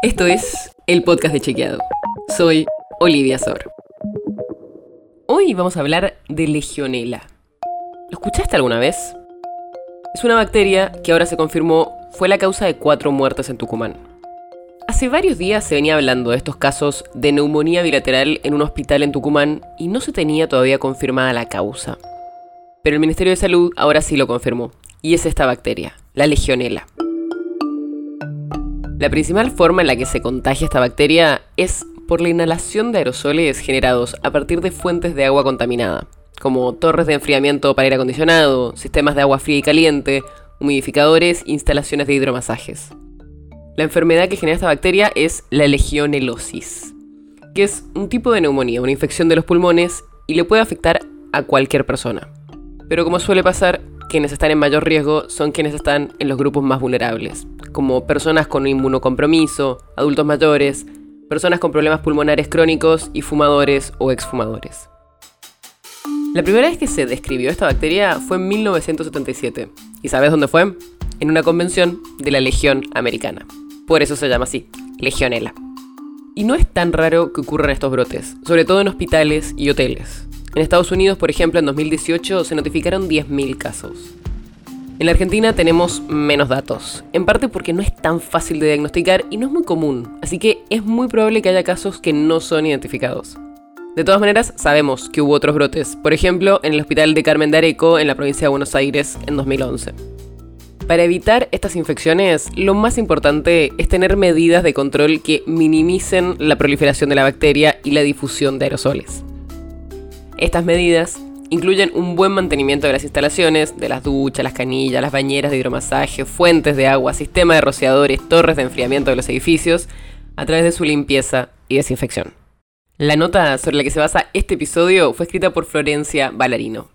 Esto es el podcast de Chequeado. Soy Olivia Sor. Hoy vamos a hablar de Legionela. ¿Lo escuchaste alguna vez? Es una bacteria que ahora se confirmó fue la causa de cuatro muertes en Tucumán. Hace varios días se venía hablando de estos casos de neumonía bilateral en un hospital en Tucumán y no se tenía todavía confirmada la causa. Pero el Ministerio de Salud ahora sí lo confirmó, y es esta bacteria, la Legionela. La principal forma en la que se contagia esta bacteria es por la inhalación de aerosoles generados a partir de fuentes de agua contaminada, como torres de enfriamiento para aire acondicionado, sistemas de agua fría y caliente, humidificadores, instalaciones de hidromasajes. La enfermedad que genera esta bacteria es la legionelosis, que es un tipo de neumonía, una infección de los pulmones y le puede afectar a cualquier persona. Pero como suele pasar, quienes están en mayor riesgo son quienes están en los grupos más vulnerables, como personas con inmunocompromiso, adultos mayores, personas con problemas pulmonares crónicos y fumadores o exfumadores. La primera vez que se describió esta bacteria fue en 1977. ¿Y sabes dónde fue? En una convención de la Legión Americana. Por eso se llama así, Legionela. Y no es tan raro que ocurran estos brotes, sobre todo en hospitales y hoteles. En Estados Unidos, por ejemplo, en 2018 se notificaron 10.000 casos. En la Argentina tenemos menos datos, en parte porque no es tan fácil de diagnosticar y no es muy común, así que es muy probable que haya casos que no son identificados. De todas maneras, sabemos que hubo otros brotes, por ejemplo, en el Hospital de Carmen de Areco, en la provincia de Buenos Aires, en 2011. Para evitar estas infecciones, lo más importante es tener medidas de control que minimicen la proliferación de la bacteria y la difusión de aerosoles. Estas medidas incluyen un buen mantenimiento de las instalaciones, de las duchas, las canillas, las bañeras de hidromasaje, fuentes de agua, sistema de rociadores, torres de enfriamiento de los edificios, a través de su limpieza y desinfección. La nota sobre la que se basa este episodio fue escrita por Florencia Ballarino.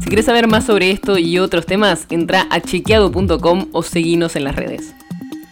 Si quieres saber más sobre esto y otros temas, entra a chequeado.com o seguinos en las redes.